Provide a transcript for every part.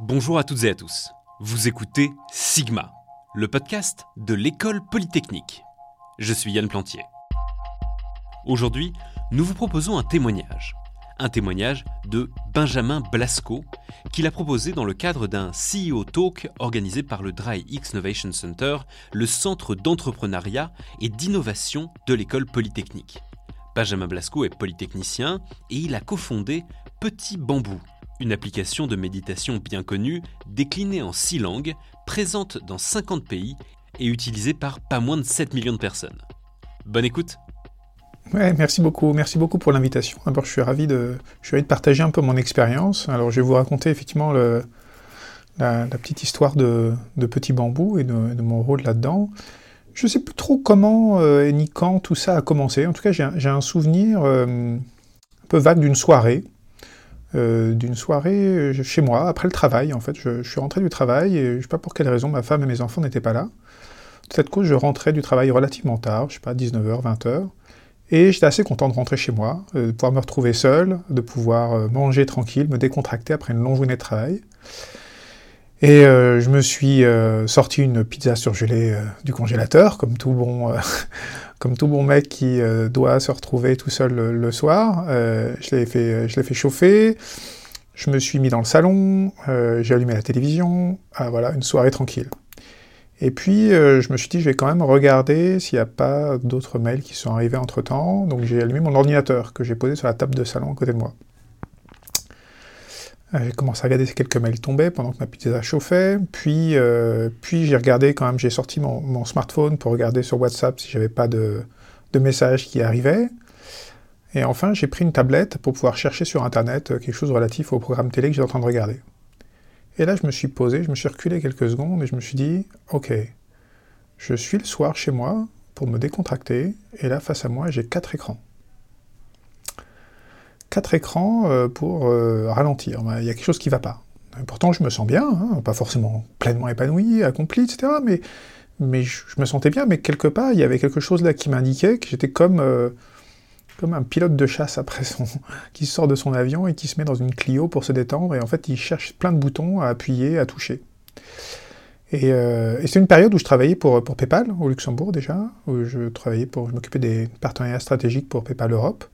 Bonjour à toutes et à tous. Vous écoutez Sigma, le podcast de l'école polytechnique. Je suis Yann Plantier. Aujourd'hui, nous vous proposons un témoignage. Un témoignage de Benjamin Blasco, qu'il a proposé dans le cadre d'un CEO Talk organisé par le Dry X Innovation Center, le centre d'entrepreneuriat et d'innovation de l'école polytechnique. Benjamin Blasco est polytechnicien et il a cofondé Petit Bambou, une application de méditation bien connue, déclinée en six langues, présente dans 50 pays et utilisée par pas moins de 7 millions de personnes. Bonne écoute merci beaucoup, merci beaucoup pour l'invitation. D'abord, je suis ravi de, partager un peu mon expérience. Alors, je vais vous raconter effectivement la, petite histoire de, de, Petit Bambou et de, mon rôle là-dedans. Je ne sais plus trop comment euh, ni quand tout ça a commencé. En tout cas, j'ai un souvenir euh, un peu vague d'une soirée euh, d'une soirée euh, chez moi, après le travail, en fait. Je, suis rentré du travail et je ne sais pas pour quelle raison, ma femme et mes enfants n'étaient pas là. De cette cause, je rentrais du travail relativement tard, je sais pas, 19h, 20h. Et j'étais assez content de rentrer chez moi, euh, de pouvoir me retrouver seul, de pouvoir manger tranquille, me décontracter après une longue journée de travail. Et je me suis sorti une pizza surgelée du congélateur, comme tout bon comme tout bon mec qui euh, doit se retrouver tout seul le, soir, euh, je l'ai fait, fait chauffer. Je me suis mis dans le salon, euh, j'ai allumé la télévision, ah, voilà, une soirée tranquille. Et puis, je me suis dit, je vais quand même regarder s'il n'y a pas d'autres mails qui sont arrivés entre-temps. Donc, j'ai allumé mon ordinateur que j'ai posé sur la table de salon à côté de moi. Euh, j'ai commencé à regarder si quelques mails tombaient pendant que ma pizza chauffait. Puis, euh, puis j'ai regardé quand même, j'ai sorti mon, smartphone pour regarder sur WhatsApp si j'avais pas de, de, messages qui arrivaient. Et enfin, j'ai pris une tablette pour pouvoir chercher sur Internet quelque chose relatif au programme télé que j'étais en train de regarder. Et là, je me suis posé, je me suis reculé quelques secondes et je me suis dit, ok, je suis le soir chez moi pour me décontracter. Et là, face à moi, j'ai quatre écrans quatre écrans euh, pour euh, ralentir. Il y a quelque chose qui ne va pas. Pourtant, je me sens bien, hein, pas forcément pleinement épanoui, accompli, etc. Mais, je, me sentais bien, mais quelque part, il y avait quelque chose là qui m'indiquait que j'étais comme, euh, un pilote de chasse après qui sort de son avion et qui se met dans une Clio pour se détendre, et en fait, il cherche plein de boutons à appuyer, à toucher. Et, c'est une période où je travaillais pour, pour PayPal, au Luxembourg déjà, où je travaillais pour, je m'occupais des partenariats stratégiques pour PayPal Europe.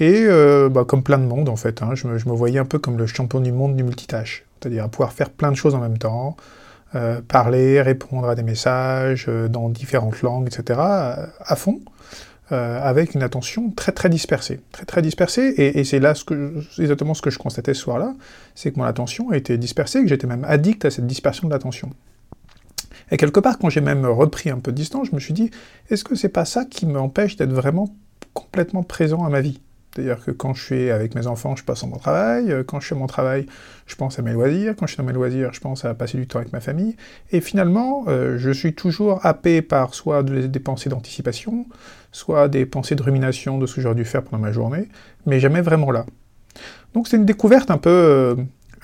Et euh, bah, comme plein de monde, en fait, hein, je, me, voyais un peu comme le champion du monde du multitâche, c'est-à-dire pouvoir faire plein de choses en même temps, euh, parler, répondre à des messages euh, dans différentes langues, etc., à, fond, avec une attention très très dispersée. Très très dispersée, et, c'est là exactement ce que je constatais ce soir-là, c'est que mon attention était dispersée, que j'étais même addict à cette dispersion de l'attention. Et quelque part, quand j'ai même repris un peu de distance, je me suis dit, est-ce que c'est pas ça qui m'empêche d'être vraiment complètement présent à ma vie? C'est-à-dire que quand je suis avec mes enfants, je pense à mon travail. Euh, quand je suis mon travail, je pense à mes loisirs. Quand je suis dans mes loisirs, je pense à passer du temps avec ma famille. Et finalement, euh, je suis toujours happé par soit des pensées d'anticipation, soit des pensées de rumination de ce que j'aurais dû faire pendant ma journée, mais jamais vraiment là. Donc c'est une découverte un peu, euh,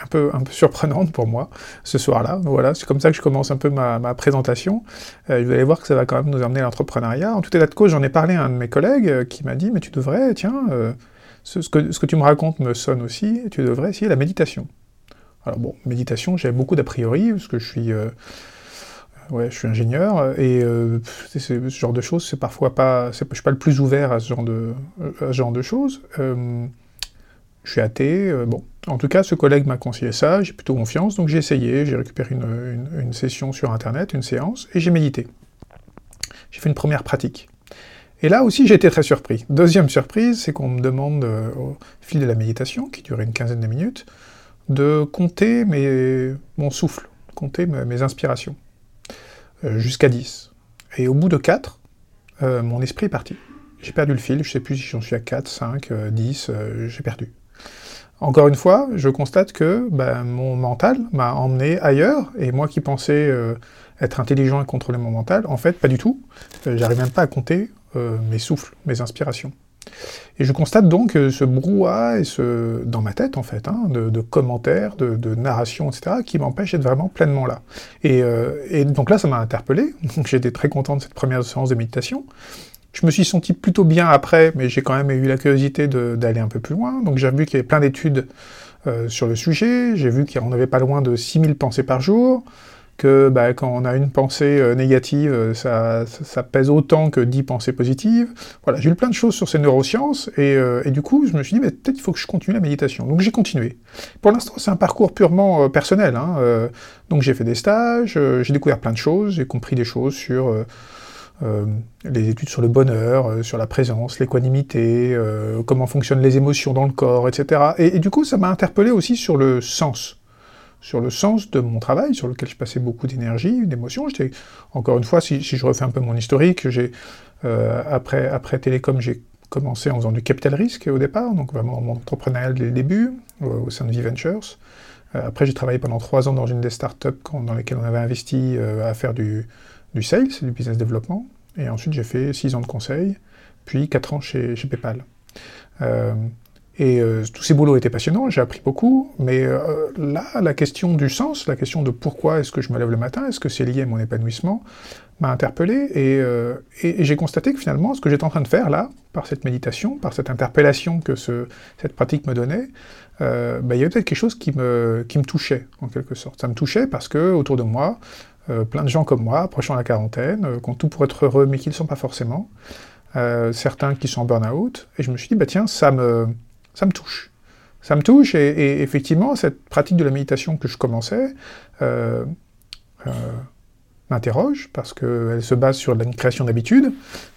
un peu, un peu surprenante pour moi ce soir-là. Voilà, c'est comme ça que je commence un peu ma, présentation. Euh, vous allez voir que ça va quand même nous amener à l'entrepreneuriat. En tout état de cause, j'en ai parlé à un de mes collègues euh, qui m'a dit, mais tu devrais, tiens, euh, ce, que, tu me racontes me sonne aussi, tu devrais essayer la méditation. Alors bon, méditation, j'ai beaucoup d'a priori, parce que je suis... Ouais, je suis ingénieur et ce genre de choses, c'est parfois pas, je suis pas le plus ouvert à ce genre de, à ce genre de choses je suis athée. Bon, en tout cas, ce collègue m'a conseillé ça, j'ai plutôt confiance, donc j'ai essayé, j'ai récupéré une, session sur Internet, une séance, et j'ai médité. J'ai fait une première pratique. Et là aussi, j'ai été très surpris. Deuxième surprise, c'est qu'on me demande, euh, au fil de la méditation, qui durait une quinzaine de minutes, de compter mon souffle, compter mes, inspirations, euh, jusqu'à 10. Et au bout de 4, mon esprit est parti. J'ai perdu le fil, je ne sais plus si j'en suis à 4, 5, 10, j'ai perdu. Encore une fois, je constate que ben, mon mental m'a emmené ailleurs, et moi qui pensais euh, être intelligent et contrôler mon mental, en fait, pas du tout. Euh, j'arrive même pas à compter euh, mes souffles, mes inspirations. Et je constate donc ce brouhaha et ce, dans ma tête, en fait, hein, de, commentaires, de, de narration, etc., qui m'empêchent d'être vraiment pleinement là. Et, et donc là, ça m'a interpellé. J'étais très content de cette première séance de méditation. Je me suis senti plutôt bien après, mais j'ai quand même eu la curiosité d'aller un peu plus loin. Donc j'ai vu qu'il y avait plein d'études sur le sujet. J'ai vu qu'on avait pas loin de 6000 pensées par jour que bah, quand on a une pensée euh, négative, euh, ça, pèse autant que 10 pensées positives. Voilà, j'ai lu plein de choses sur ces neurosciences, et, euh, et du coup, je me suis dit, bah, peut-être il faut que je continue la méditation. Donc j'ai continué. Pour l'instant, c'est un parcours purement personnel. Hein, donc j'ai fait des stages, j'ai découvert plein de choses, j'ai compris des choses sur... les études sur le bonheur, sur la présence, l'équanimité, comment fonctionnent les émotions dans le corps, etc. Et, du coup, ça m'a interpellé aussi sur le sens sur le sens de mon travail, sur lequel je passais beaucoup d'énergie, d'émotion. Encore une fois, si, je refais un peu mon historique, euh, après, Télécom, j'ai commencé en faisant du capital risque au départ, donc vraiment mon entrepreneurial dès le début, au sein de V-Ventures. Euh, après, j'ai travaillé pendant trois ans dans une des startups dans lesquelles on avait investi euh, à faire du, du sales, du business développement. Et ensuite, j'ai fait six ans de conseil, puis quatre ans chez, chez PayPal. Et euh, tous ces boulots étaient passionnants, j'ai appris beaucoup, mais euh, là, la question du sens, la question de pourquoi est-ce que je me lève le matin, est-ce que c'est lié à mon épanouissement, m'a interpellé, euh, et, j'ai constaté que finalement, ce que j'étais en train de faire là, par cette méditation, par cette interpellation que ce, cette pratique me donnait, bah, il y avait peut-être quelque chose qui me, qui me touchait, en quelque sorte. Ça me touchait parce que, autour de moi, plein de gens comme moi, approchant la quarantaine, qui ont tout pour être heureux, mais qui ne le sont pas forcément, certains qui sont en burn-out, et je me suis dit, bah tiens, ça me ça me touche. Ça me touche, et, effectivement, cette pratique de la méditation que je commençais euh, euh, m'interroge, parce qu'elle se base sur la création d'habitudes.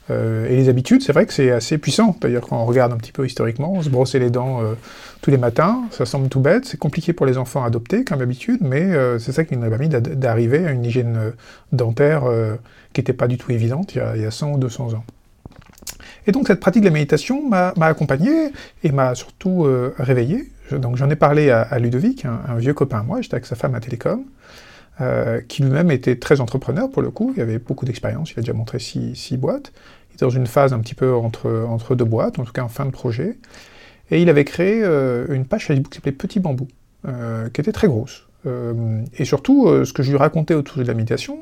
Euh, et les habitudes, c'est vrai que c'est assez puissant. D'ailleurs, quand on regarde un petit peu historiquement, se brosser les dents tous les matins, ça semble tout bête, c'est compliqué pour les enfants à adopter comme habitude, mais c'est ça qui nous a permis d'arriver à une hygiène dentaire qui n'était pas du tout évidente il y, a, il y a 100 ou 200 ans. Et donc cette pratique de la méditation m'a accompagné et m'a surtout euh, réveillé. donc j'en ai parlé à, Ludovic, un, vieux copain à moi, j'étais avec sa femme à Télécom, euh, qui lui-même était très entrepreneur pour le coup, il avait beaucoup d'expérience, il a déjà montré six, boîtes, il était dans une phase un petit peu entre, entre deux boîtes, en tout cas en fin de projet, et il avait créé euh, une page Facebook qui s'appelait Petit Bambou, qui était très grosse. et surtout, ce que je lui racontais autour de la méditation,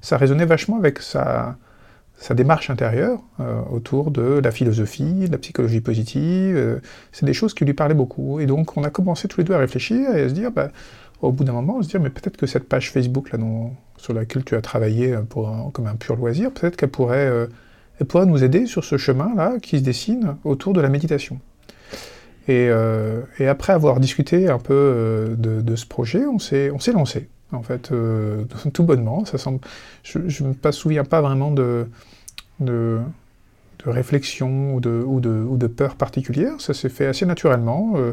ça résonnait vachement avec sa, sa démarche intérieure euh, autour de la philosophie, de la psychologie positive. Euh, c'est des choses qui lui parlaient beaucoup. Et donc, on a commencé tous les deux à réfléchir et à se dire, bah, au bout d'un moment, on se dire, mais peut-être que cette page Facebook là, sur laquelle tu as travaillé pour comme un pur loisir, peut-être qu'elle pourrait, euh, elle pourrait nous aider sur ce chemin-là qui se dessine autour de la méditation. Et, et après avoir discuté un peu de, de ce projet, on s'est lancé en fait, tout bonnement. Ça semble... Je ne me souviens pas vraiment de, de, réflexion ou de, ou, ou de, peur particulière. Ça s'est fait assez naturellement. Euh,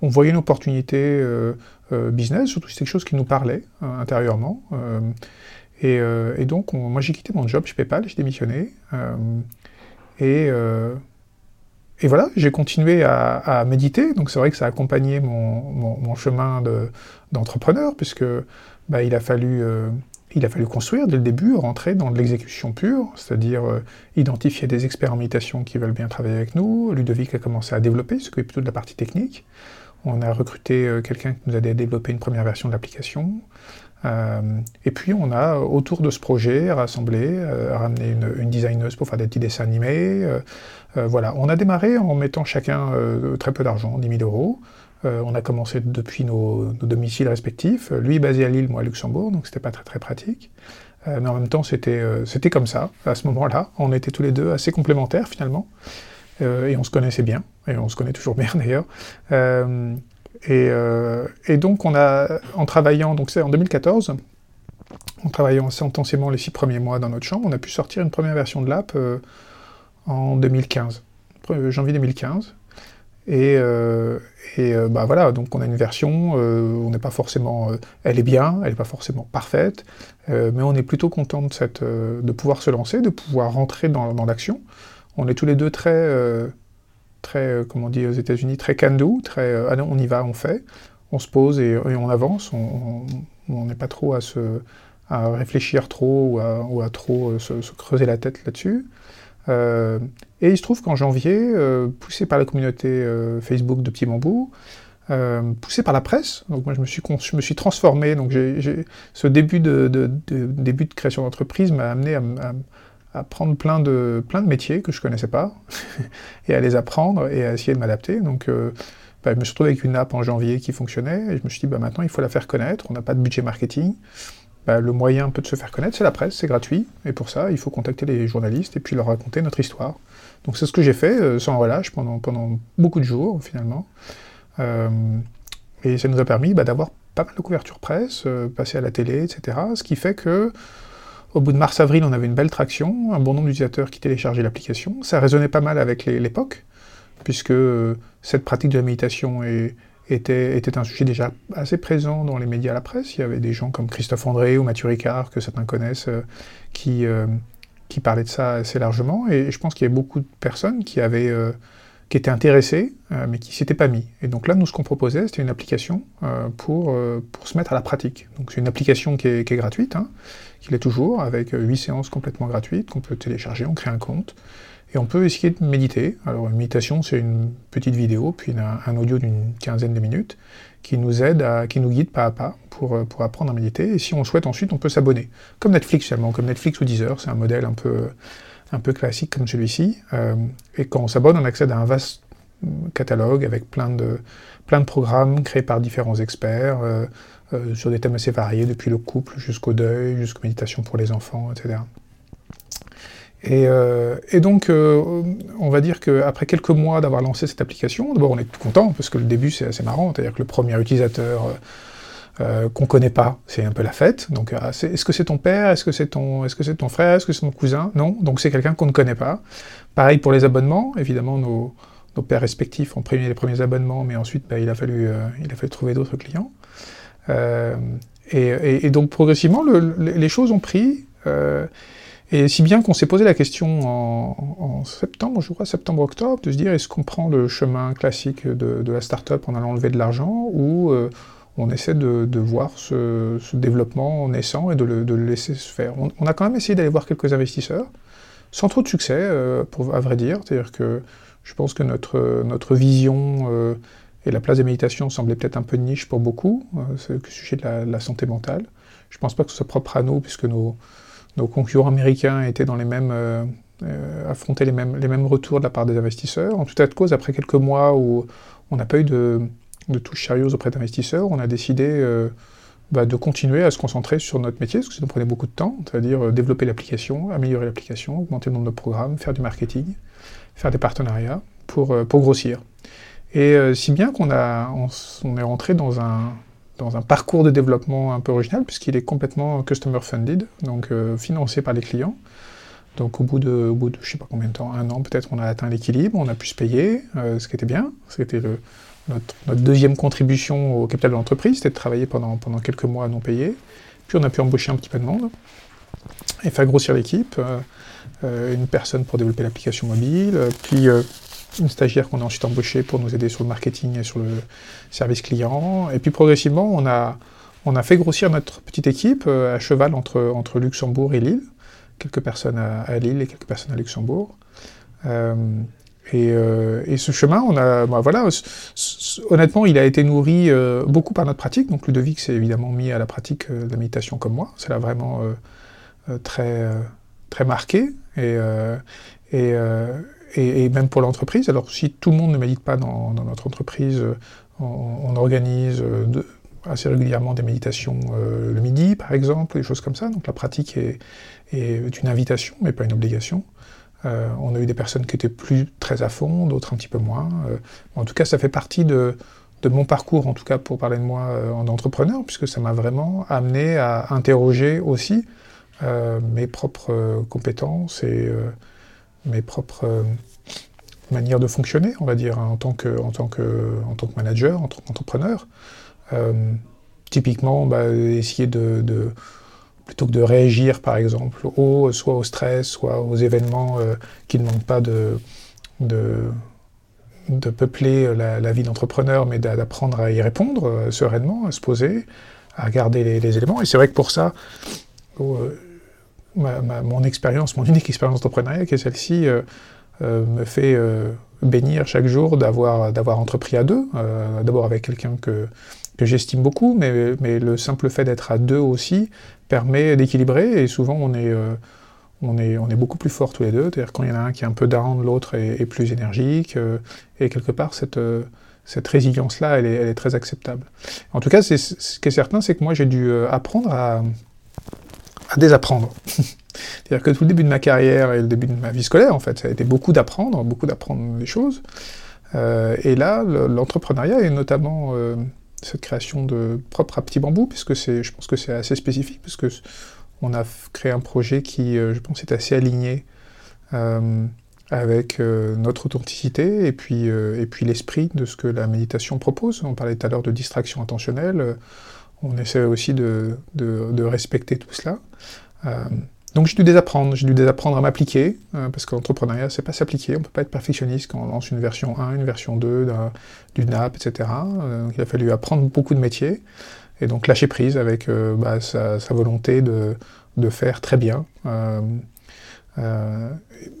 on voyait une opportunité euh, euh, business, surtout c'est quelque chose qui nous parlait intérieurement. Et, donc, moi j'ai quitté mon job chez PayPal, j'ai démissionné. et, et voilà, j'ai continué à, méditer. Donc c'est vrai que ça a accompagné mon, chemin d'entrepreneur, puisque bah, il a fallu construire dès le début, rentrer dans de l'exécution pure, c'est-à-dire euh, identifier des experts en méditation qui veulent bien travailler avec nous. Ludovic a commencé à développer, ce qui est plutôt de la partie technique. On a recruté euh, quelqu'un qui nous a aidé à développer une première version de l'application. Euh, et puis on a, autour de ce projet, rassemblé, ramené une, une, designeuse pour faire des petits dessins animés. voilà, on a démarré en mettant chacun très peu d'argent, 10 000 euros. Euh, on a commencé depuis nos, domiciles respectifs. Lui basé à Lille, moi à Luxembourg, donc c'était pas très très pratique. Euh, mais en même temps, c'était euh, c'était comme ça, à ce moment-là. On était tous les deux assez complémentaires finalement. et on se connaissait bien, et on se connaît toujours bien d'ailleurs. Et, donc, en travaillant, donc c'est en 2014, en travaillant assez intensément les six premiers mois dans notre chambre, on a pu sortir une première version de l'app en 2015, janvier 2015. Et, euh, euh, bah voilà, donc on a une version, euh, on n'est pas forcément, elle est bien, elle n'est pas forcément parfaite, mais on est plutôt content de, cette, de pouvoir se lancer, de pouvoir rentrer dans, dans l'action. On est tous les deux très, très comment on dit aux États-Unis, très can-do, très allez, on y va, on fait, on se pose et, on avance, on n'est pas trop à, se, à réfléchir trop ou à, trop se, se, creuser la tête là-dessus. Euh, et il se trouve qu'en janvier, euh, poussé par la communauté euh, Facebook de Petit Bambou, poussé par la presse, donc moi je me suis, je me suis transformé, donc ce début de, début de création d'entreprise m'a amené à, prendre plein de, plein de métiers que je ne connaissais pas, et à les apprendre et à essayer de m'adapter. Donc bah, je me suis retrouvé avec une app en janvier qui fonctionnait, et je me suis dit, bah, maintenant, il faut la faire connaître, on n'a pas de budget marketing. Bah, le moyen un peu de se faire connaître, c'est la presse, c'est gratuit, et pour ça, il faut contacter les journalistes et puis leur raconter notre histoire. Donc c'est ce que j'ai fait, euh, sans relâche, pendant, pendant beaucoup de jours, finalement. Euh, et ça nous a permis bah, d'avoir pas mal de couverture presse, euh, passer à la télé, etc. Ce qui fait que au bout de mars-avril, on avait une belle traction, un bon nombre d'utilisateurs qui téléchargeaient l'application. Ça résonnait pas mal avec l'époque, puisque cette pratique de la méditation était, un sujet déjà assez présent dans les médias la presse. Il y avait des gens comme Christophe André ou Mathieu Ricard, que certains connaissent, qui, qui parlait de ça assez largement, et je pense qu'il y a beaucoup de personnes qui avaient, euh, qui étaient intéressées, euh, mais qui s'étaient pas mis. Et donc là, nous, ce qu'on proposait, c'était une application euh, pour, pour se mettre à la pratique. Donc c'est une application qui est, qui est gratuite, hein, qui l'est toujours, avec huit séances complètement gratuites qu'on peut télécharger, on crée un compte, et on peut essayer de méditer. Alors une méditation, c'est une petite vidéo, puis un audio d'une quinzaine de minutes, qui nous aide, à, qui nous guide pas à pas pour, euh, pour apprendre à méditer. Et si on souhaite ensuite, on peut s'abonner. Comme Netflix finalement, comme Netflix ou Deezer, c'est un modèle un peu, un peu classique comme celui-ci. Euh, et quand on s'abonne, on accède à un vaste catalogue avec plein de, plein de programmes créés par différents experts euh, sur des thèmes assez variés, depuis le couple jusqu'au deuil, jusqu'aux méditations pour les enfants, etc. Euh, et, donc, euh, on va dire qu'après quelques mois d'avoir lancé cette application, d'abord on est tout content, parce que le début c'est assez marrant, c'est-à-dire que le premier utilisateur euh, qu'on connaît pas, c'est un peu la fête. Donc, est-ce que c'est ton père? Est-ce que c'est ton, est -ce c'est ton frère? Est-ce que c'est ton cousin? Non, donc c'est quelqu'un qu'on ne connaît pas. Pareil pour les abonnements, évidemment, nos, pères respectifs ont pris les premiers abonnements, mais ensuite bah, il, a fallu, il a fallu trouver d'autres clients. Et, donc progressivement, les choses ont pris. Et si bien qu'on s'est posé la question en, septembre, je crois, septembre-octobre, de se dire est-ce qu'on prend le chemin classique de, la start-up en allant lever de l'argent ou euh, on essaie de, voir ce, développement naissant et de le, laisser se faire. On, a quand même essayé d'aller voir quelques investisseurs, sans trop de succès, euh, pour, à vrai dire. C'est-à-dire que je pense que notre, notre vision euh, et la place des méditations semblait peut-être un peu niche pour beaucoup, c'est le sujet de la, santé mentale. Je ne pense pas que ce soit propre à nous, puisque nos concurrents américains étaient dans les mêmes, euh, euh, affrontaient les mêmes, les mêmes retours de la part des investisseurs. En tout cas de cause, après quelques mois où on n'a pas eu de, de touches sérieuses auprès d'investisseurs, on a décidé euh, bah, de continuer à se concentrer sur notre métier, parce que ça nous prenait beaucoup de temps, c'est-à-dire développer l'application, améliorer l'application, augmenter le nombre de programmes, faire du marketing, faire des partenariats pour, pour grossir. Et si bien qu'on a, on est rentré dans un, dans un parcours de développement un peu original, puisqu'il est complètement customer funded, donc euh, financé par les clients. Donc au bout de, au bout de je sais pas combien de temps, un an peut-être, on a atteint l'équilibre, on a pu se payer, euh, ce qui était bien. C'était notre, deuxième contribution au capital de l'entreprise, c'était de travailler pendant, quelques mois non payés. Puis on a pu embaucher un petit peu de monde et faire grossir l'équipe. Euh, une personne pour développer l'application mobile, puis une stagiaire qu'on a ensuite embauchée pour nous aider sur le marketing et sur le service client. Et puis progressivement, on a, fait grossir notre petite équipe euh, à cheval entre Luxembourg et Lille. Quelques personnes à, Lille et quelques personnes à Luxembourg. Euh, euh, et, ce chemin, a, bah voilà, honnêtement, il a été nourri beaucoup par notre pratique. Donc Ludovic s'est évidemment mis à la pratique de la méditation comme moi. C'est là vraiment très, très marqué. Et, et, et, même pour l'entreprise. Alors si tout le monde ne médite pas dans, notre entreprise, euh, on, organise euh, assez régulièrement des méditations euh, le midi, par exemple, des choses comme ça. Donc la pratique est, une invitation, mais pas une obligation. On a eu des personnes qui étaient plus très à fond, d'autres un petit peu moins. en tout cas, ça fait partie de, mon parcours, en tout cas pour parler de moi en entrepreneur, puisque ça m'a vraiment amené à interroger aussi mes propres compétences et mes propres euh, manières de fonctionner, on va dire, hein, en, tant que, manager, en tant qu'entrepreneur. Euh, typiquement, bah, essayer de, plutôt que de réagir, par exemple, au, soit au stress, soit aux événements euh, qui ne demandent pas de, de, peupler la, vie d'entrepreneur, mais d'apprendre à y répondre sereinement, à se poser, à regarder les, éléments. Et c'est vrai que pour ça, mon expérience, mon unique expérience d'entrepreneuriat, qui est celle-ci, euh, euh, me fait euh, bénir chaque jour d'avoir entrepris à deux, d'abord avec quelqu'un que, que j'estime beaucoup, mais, mais, le simple fait d'être à deux aussi permet d'équilibrer, et souvent on est, on est, on est beaucoup plus forts tous les deux, c'est-à-dire quand il y en a un qui est un peu down, l'autre est, plus énergique, et quelque part cette, cette résilience-là, elle est, très acceptable. En tout cas, ce qui est certain, c'est que moi, j'ai dû apprendre à, désapprendre. C'est-à-dire que tout le début de ma carrière et le début de ma vie scolaire, en fait, ça a été beaucoup d'apprendre, beaucoup d'apprendre des choses. et là, l'entrepreneuriat, et notamment cette création de propre à Petit Bambou, puisque je pense que c'est assez spécifique, puisque on a créé un projet qui, je pense, est assez aligné avec euh, notre authenticité et puis, euh, l'esprit de ce que la méditation propose. On parlait tout à l'heure de distraction intentionnelle, euh, on essaie aussi de, respecter tout cela. Donc j'ai dû désapprendre, j'ai dû désapprendre à m'appliquer, parce que l'entrepreneuriat, c'est pas s'appliquer, on peut pas être perfectionniste quand on lance une version 1, une version 2 d'une app, etc. il a fallu apprendre beaucoup de métiers, et donc lâcher prise avec bah, sa, sa, volonté de, de, faire très bien. Euh,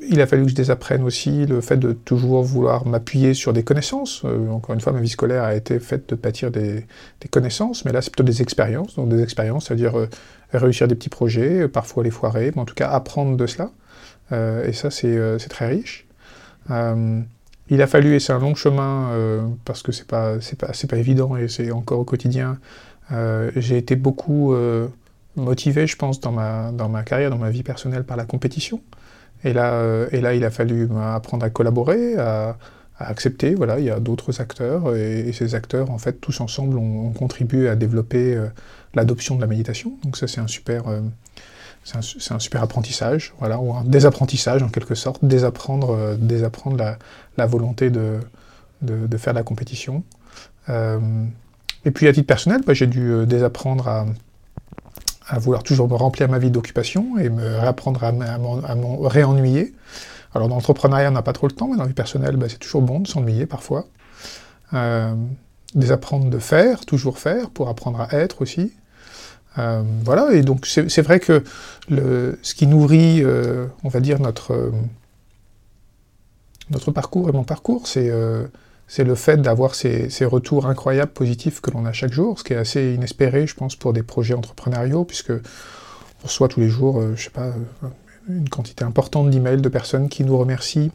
il a fallu que je désapprenne aussi le fait de toujours vouloir m'appuyer sur des connaissances. Euh, encore une fois, ma vie scolaire a été faite de bâtir des, connaisses, mais là, c'est plutôt des expériences. Donc, des expériences, c'est-à-dire euh, réussir des petits projets, parfois les foirer, mais en tout cas apprendre de cela. et ça, c'est très riche. il a fallu, et c'est un long chemin, parce que c'est pas, pas, pas évident et c'est encore au quotidien, j'ai été beaucoup motivé, je pense, dans ma, dans ma carrière, dans ma vie personnelle par la compétition. Et là, euh, et là il a fallu apprendre à collaborer, à, accepter. Voilà, il y a d'autres acteurs, et, ces acteurs, en fait, tous ensemble, ont, contribué à développer euh, l'adoption de la méditation. Donc ça, c'est un super... Euh, c'est un, super apprentissage, voilà, ou un désapprentissage en quelque sorte, désapprendre, désapprendre la, la volonté de, de, de, faire de la compétition. et puis à titre personnel, bah, j'ai dû désapprendre à, à vouloir toujours me remplir ma vie d'occupation et me réapprendre à, me réennuyer. Alors dans l'entrepreneuriat, on n'a pas trop le temps, mais dans la vie personnelle, bah, c'est toujours bon de s'ennuyer parfois. Euh, désapprendre de faire, toujours faire, pour apprendre à être aussi. Euh, voilà, et donc c'est vrai que le, ce qui nourrit, euh, on va dire, notre, notre parcours et mon parcours, c'est c'est le fait d'avoir ces, retours incroyables, positifs que l'on a chaque jour, ce qui est assez inespéré, je pense, pour des projets entrepreneuriaux, puisque on reçoit tous les jours, je euh, je sais pas, euh, une quantité importante d'emails de personnes qui nous remercient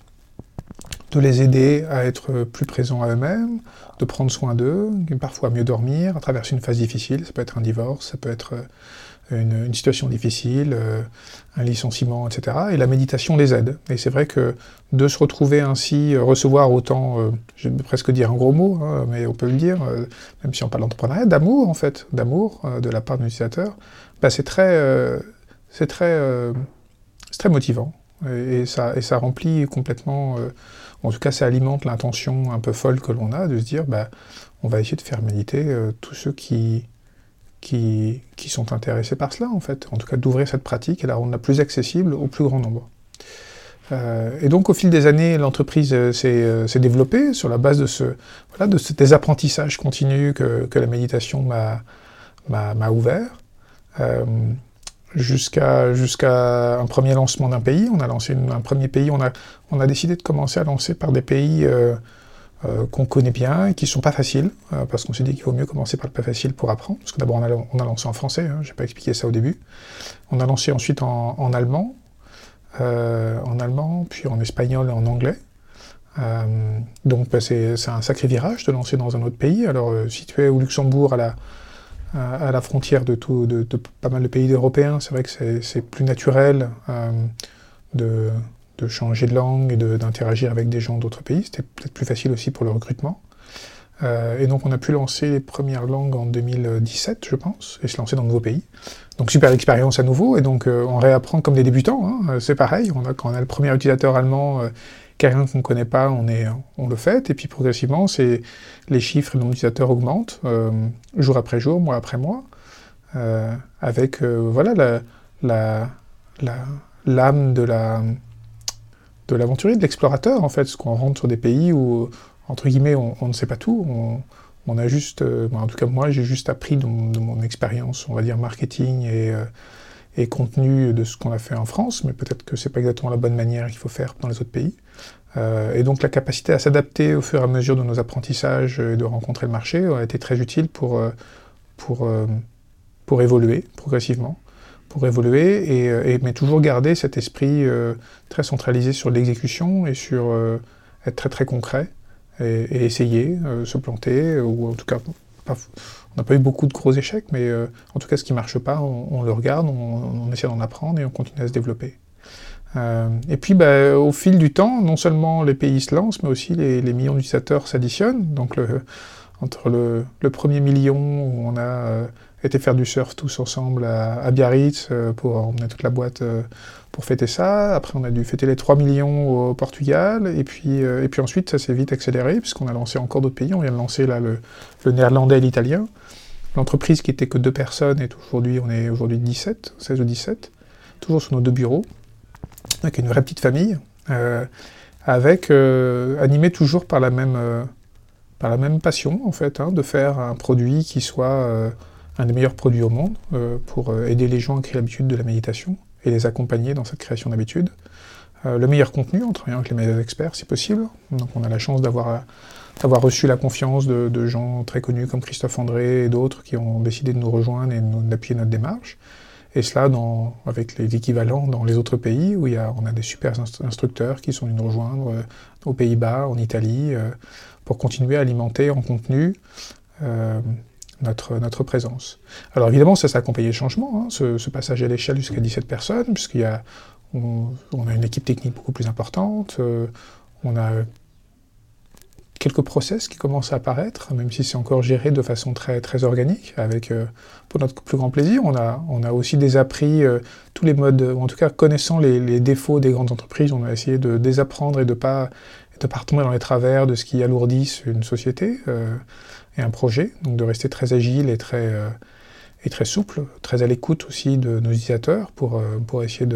de les aider à être plus présents à eux-mêmes, de prendre soin d'eux, parfois mieux dormir, à traverser une phase difficile, ça peut être un divorce, ça peut être euh, une, situation difficile, euh, un licenciement, etc. Et la méditation les aide. Et c'est vrai que de se retrouver ainsi, euh, recevoir autant, euh, je vais presque dire un gros mot, hein, mais on peut le dire, même si on parle d'entrepreneuriat, d'amour en fait, d'amour de la part de l'utilisateur, bah, c'est très, c'est très, très motivant. Et, ça, et ça remplit complètement, en tout cas ça alimente l'intention un peu folle que l'on a de se dire, bah, on va essayer de faire méditer tous ceux qui, qui, sont intéressés par cela, en fait. En tout cas, d'ouvrir cette pratique et la rendre plus accessible au plus grand nombre. Euh, et donc, au fil des années, l'entreprise euh, euh, s'est développée sur la base de, ce, voilà, de des apprentissages continus que, la méditation m'a ouvert. jusqu'à jusqu'à un premier lancement d'un pays. On a lancé un premier pays, on a, on a décidé de commencer à lancer par des pays euh, qu'on connaît bien et qui sont pas faciles, euh, parce qu'on s'est dit qu'il vaut mieux commencer par le pas facile pour apprendre, parce que d'abord on, a, lancé en français, hein, je n'ai pas expliqué ça au début, on a lancé ensuite en, allemand, euh, en allemand, puis en espagnol et en anglais. donc bah, c'est un sacré virage de lancer dans un autre pays. Alors situé au Luxembourg, à la, frontière de, de, pas mal de pays européens, c'est vrai que c'est plus naturel de, de changer de langue et d'interagir avec des gens d'autres pays. C'était peut-être plus facile aussi pour le recrutement. Euh, et donc on a pu lancer les premières langues en 2017, je pense, et se lancer dans de nouveaux pays. Donc super expérience à nouveau, et donc euh, on réapprend comme des débutants, hein. euh, c'est pareil, on a, quand on a le premier utilisateur allemand, quelqu'un qu'on ne connaît pas, on, est, on le fait, et puis progressivement, les chiffres et le nombre d'utilisateurs augmentent, jour après jour, mois après mois, avec voilà l'âme la, la, de la de l'aventurier, de l'explorateur, en fait, parce qu'on rentre sur des pays où, entre guillemets, on, ne sait pas tout. On, a juste, euh, en tout cas moi, j'ai juste appris de, mon expérience, on va dire marketing et, euh, et contenu de ce qu'on a fait en France, mais peut-être que c'est pas exactement la bonne manière qu'il faut faire dans les autres pays. Euh, et donc la capacité à s'adapter au fur et à mesure de nos apprentissages et de rencontrer le marché a été très utile pour, pour, pour évoluer progressivement pour évoluer, et, euh, mais toujours garder cet esprit euh, très centralisé sur l'exécution et sur euh, être très très concret et, essayer, se planter, ou en tout cas, on n'a pas eu beaucoup de gros échecs, mais en tout cas, ce qui ne marche pas, on, le regarde, on, essaie d'en apprendre et on continue à se développer. et puis, bah, au fil du temps, non seulement les pays se lancent, mais aussi les, millions d'utilisateurs s'additionnent. Donc, entre le, premier million où on a été faire du surf tous ensemble à, Biarritz euh, pour emmener toute la boîte euh, pour fêter ça. Après, on a dû fêter les 3 millions au Portugal. Et puis, euh, et puis ensuite, ça s'est vite accéléré puisqu'on a lancé encore d'autres pays. On vient de lancer là, le, néerlandais et l'italien. L'entreprise qui était que deux personnes est aujourd'hui, on est aujourd'hui 17, 16 ou 17, toujours sur nos deux bureaux, avec une vraie petite famille, avec animé toujours par la même par la même passion en fait, hein, de faire un produit qui soit un des meilleurs produits au monde euh, pour euh, aider les gens à créer l'habitude de la méditation et les accompagner dans cette création d'habitude. Euh, le meilleur contenu en travaillant avec les meilleurs experts si possible. Donc on a la chance d'avoir reçu la confiance de, gens très connus comme Christophe André et d'autres qui ont décidé de nous rejoindre et d'appuyer notre démarche. Et cela dans, avec les équivalents dans les autres pays où il y a, on a des super instructeurs qui sont venus nous rejoindre aux Pays-Bas, en Italie, pour continuer à alimenter en contenu notre, notre présence. Alors évidemment, ça s'est accompagné de changements, hein, ce, passage à l'échelle jusqu'à 17 personnes, puisqu'il y a, on, a une équipe technique beaucoup plus importante, euh, on a quelques process qui commencent à apparaître, même si c'est encore géré de façon très, très organique, avec, euh, pour notre plus grand plaisir. On a, on a aussi désappris euh, tous les modes, ou en tout cas connaissant les, les, défauts des grandes entreprises, on a essayé de désapprendre et de ne pas, de pas tomber dans les travers de ce qui alourdissent une société et un projet, donc de rester très agile et très, euh, et très souple, très à l'écoute aussi de nos utilisateurs pour, euh, pour essayer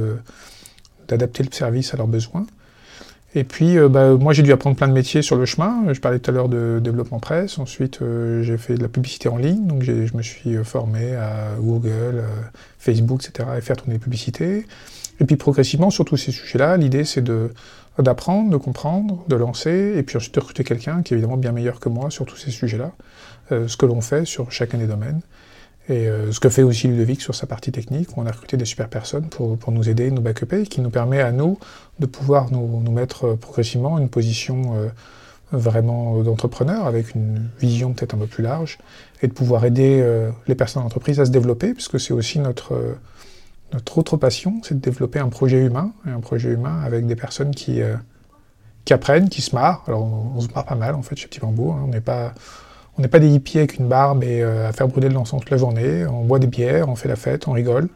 d'adapter le service à leurs besoins. Et puis, euh, bah, moi, j'ai dû apprendre plein de métiers sur le chemin. Je parlais tout à l'heure de développement presse. Ensuite, j'ai fait de la publicité en ligne. Donc, je me suis formé à Google, Facebook, etc., et faire tourner des publicités. Et puis, progressivement, sur tous ces sujets-là, l'idée, c'est de d'apprendre, de comprendre, de lancer, et puis ensuite de recruter quelqu'un qui est évidemment bien meilleur que moi sur tous ces sujets-là, euh, ce que l'on fait sur chacun des domaines, et euh, ce que fait aussi Ludovic sur sa partie technique, où on a recruté des super personnes pour, pour nous aider, nous backuper, qui nous permet à nous de pouvoir nous, nous mettre progressivement une position euh, vraiment d'entrepreneur, avec une vision peut-être un peu plus large, et de pouvoir aider les personnes d'entreprise à se développer, puisque c'est aussi notre notre autre passion, c'est de développer un projet humain, et un projet humain avec des personnes qui, euh, qui apprennent, qui se marrent. Alors on, se marre pas mal en fait chez Petit Bambou, hein. on n'est pas... On n'est pas des hippies avec une barbe et euh, à faire brûler de l'encens toute la journée. On boit des bières, on fait la fête, on rigole.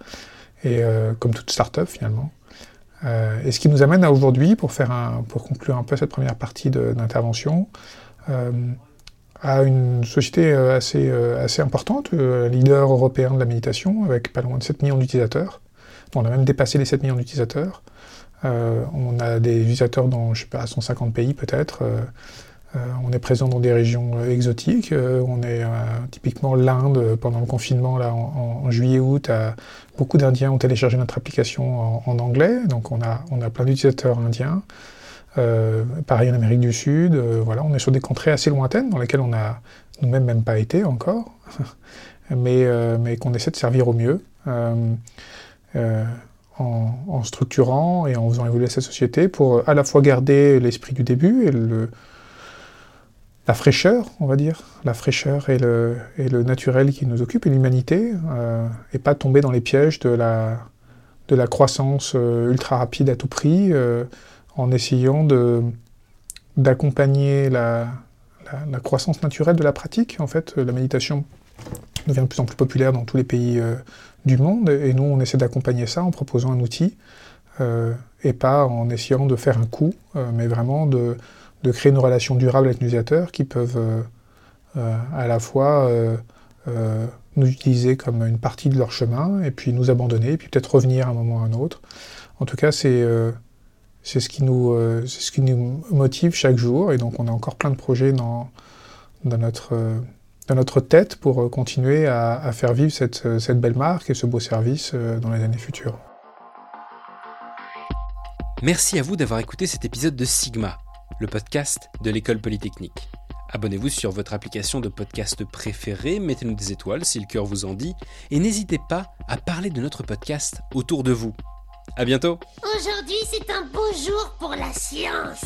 Et euh, comme toute start-up finalement. et ce qui nous amène à aujourd'hui, pour, faire un, pour conclure un peu cette première partie d'intervention, à une société assez, assez importante, leader européen de la méditation, avec pas loin de 7 millions d'utilisateurs, on a même dépassé les 7 millions d'utilisateurs. Euh, on a des utilisateurs dans, je sais pas, 150 pays peut-être. Euh, euh, on est présent dans des régions exotiques. on est typiquement l'Inde pendant le confinement là en, juillet-août. Beaucoup d'Indiens ont téléchargé notre application en, anglais, donc on a, on a plein d'utilisateurs indiens. Pareil en Amérique du Sud. voilà, on est sur des contrées assez lointaines dans lesquelles on a nous-mêmes même pas été encore, mais, mais qu'on essaie de servir au mieux. Euh, en, structurant et en faisant évoluer cette société pour euh, à la fois garder l'esprit du début et le, la fraîcheur, on va dire, la fraîcheur et le, et le naturel qui nous occupe, et l'humanité, euh, et pas tomber dans les pièges de la, de la croissance ultra rapide à tout prix, en essayant d'accompagner la, la, croissance naturelle de la pratique. En fait, la méditation devient de plus en plus populaire dans tous les pays du monde, et nous on essaie d'accompagner ça en proposant un outil, euh, et pas en essayant de faire un coup, euh, mais vraiment de, de, créer une relation durable avec l'utilisateur qui peuvent euh, à la fois nous utiliser comme une partie de leur chemin, et puis nous abandonner, et puis peut-être revenir à un moment ou à un autre. En tout cas, c'est c'est ce, qui nous, motive chaque jour, et donc on a encore plein de projets dans, dans notre tête pour euh, continuer à, faire vivre euh, cette, belle marque et ce beau service euh, dans les années futures. Merci à vous d'avoir écouté cet épisode de Sigma, le podcast de l'école polytechnique. Abonnez-vous sur votre application de podcast préférée, mettez-nous des étoiles si le cœur vous en dit, et n'hésitez pas à parler de notre podcast autour de vous. À bientôt. Aujourd'hui, c'est un beau jour pour la science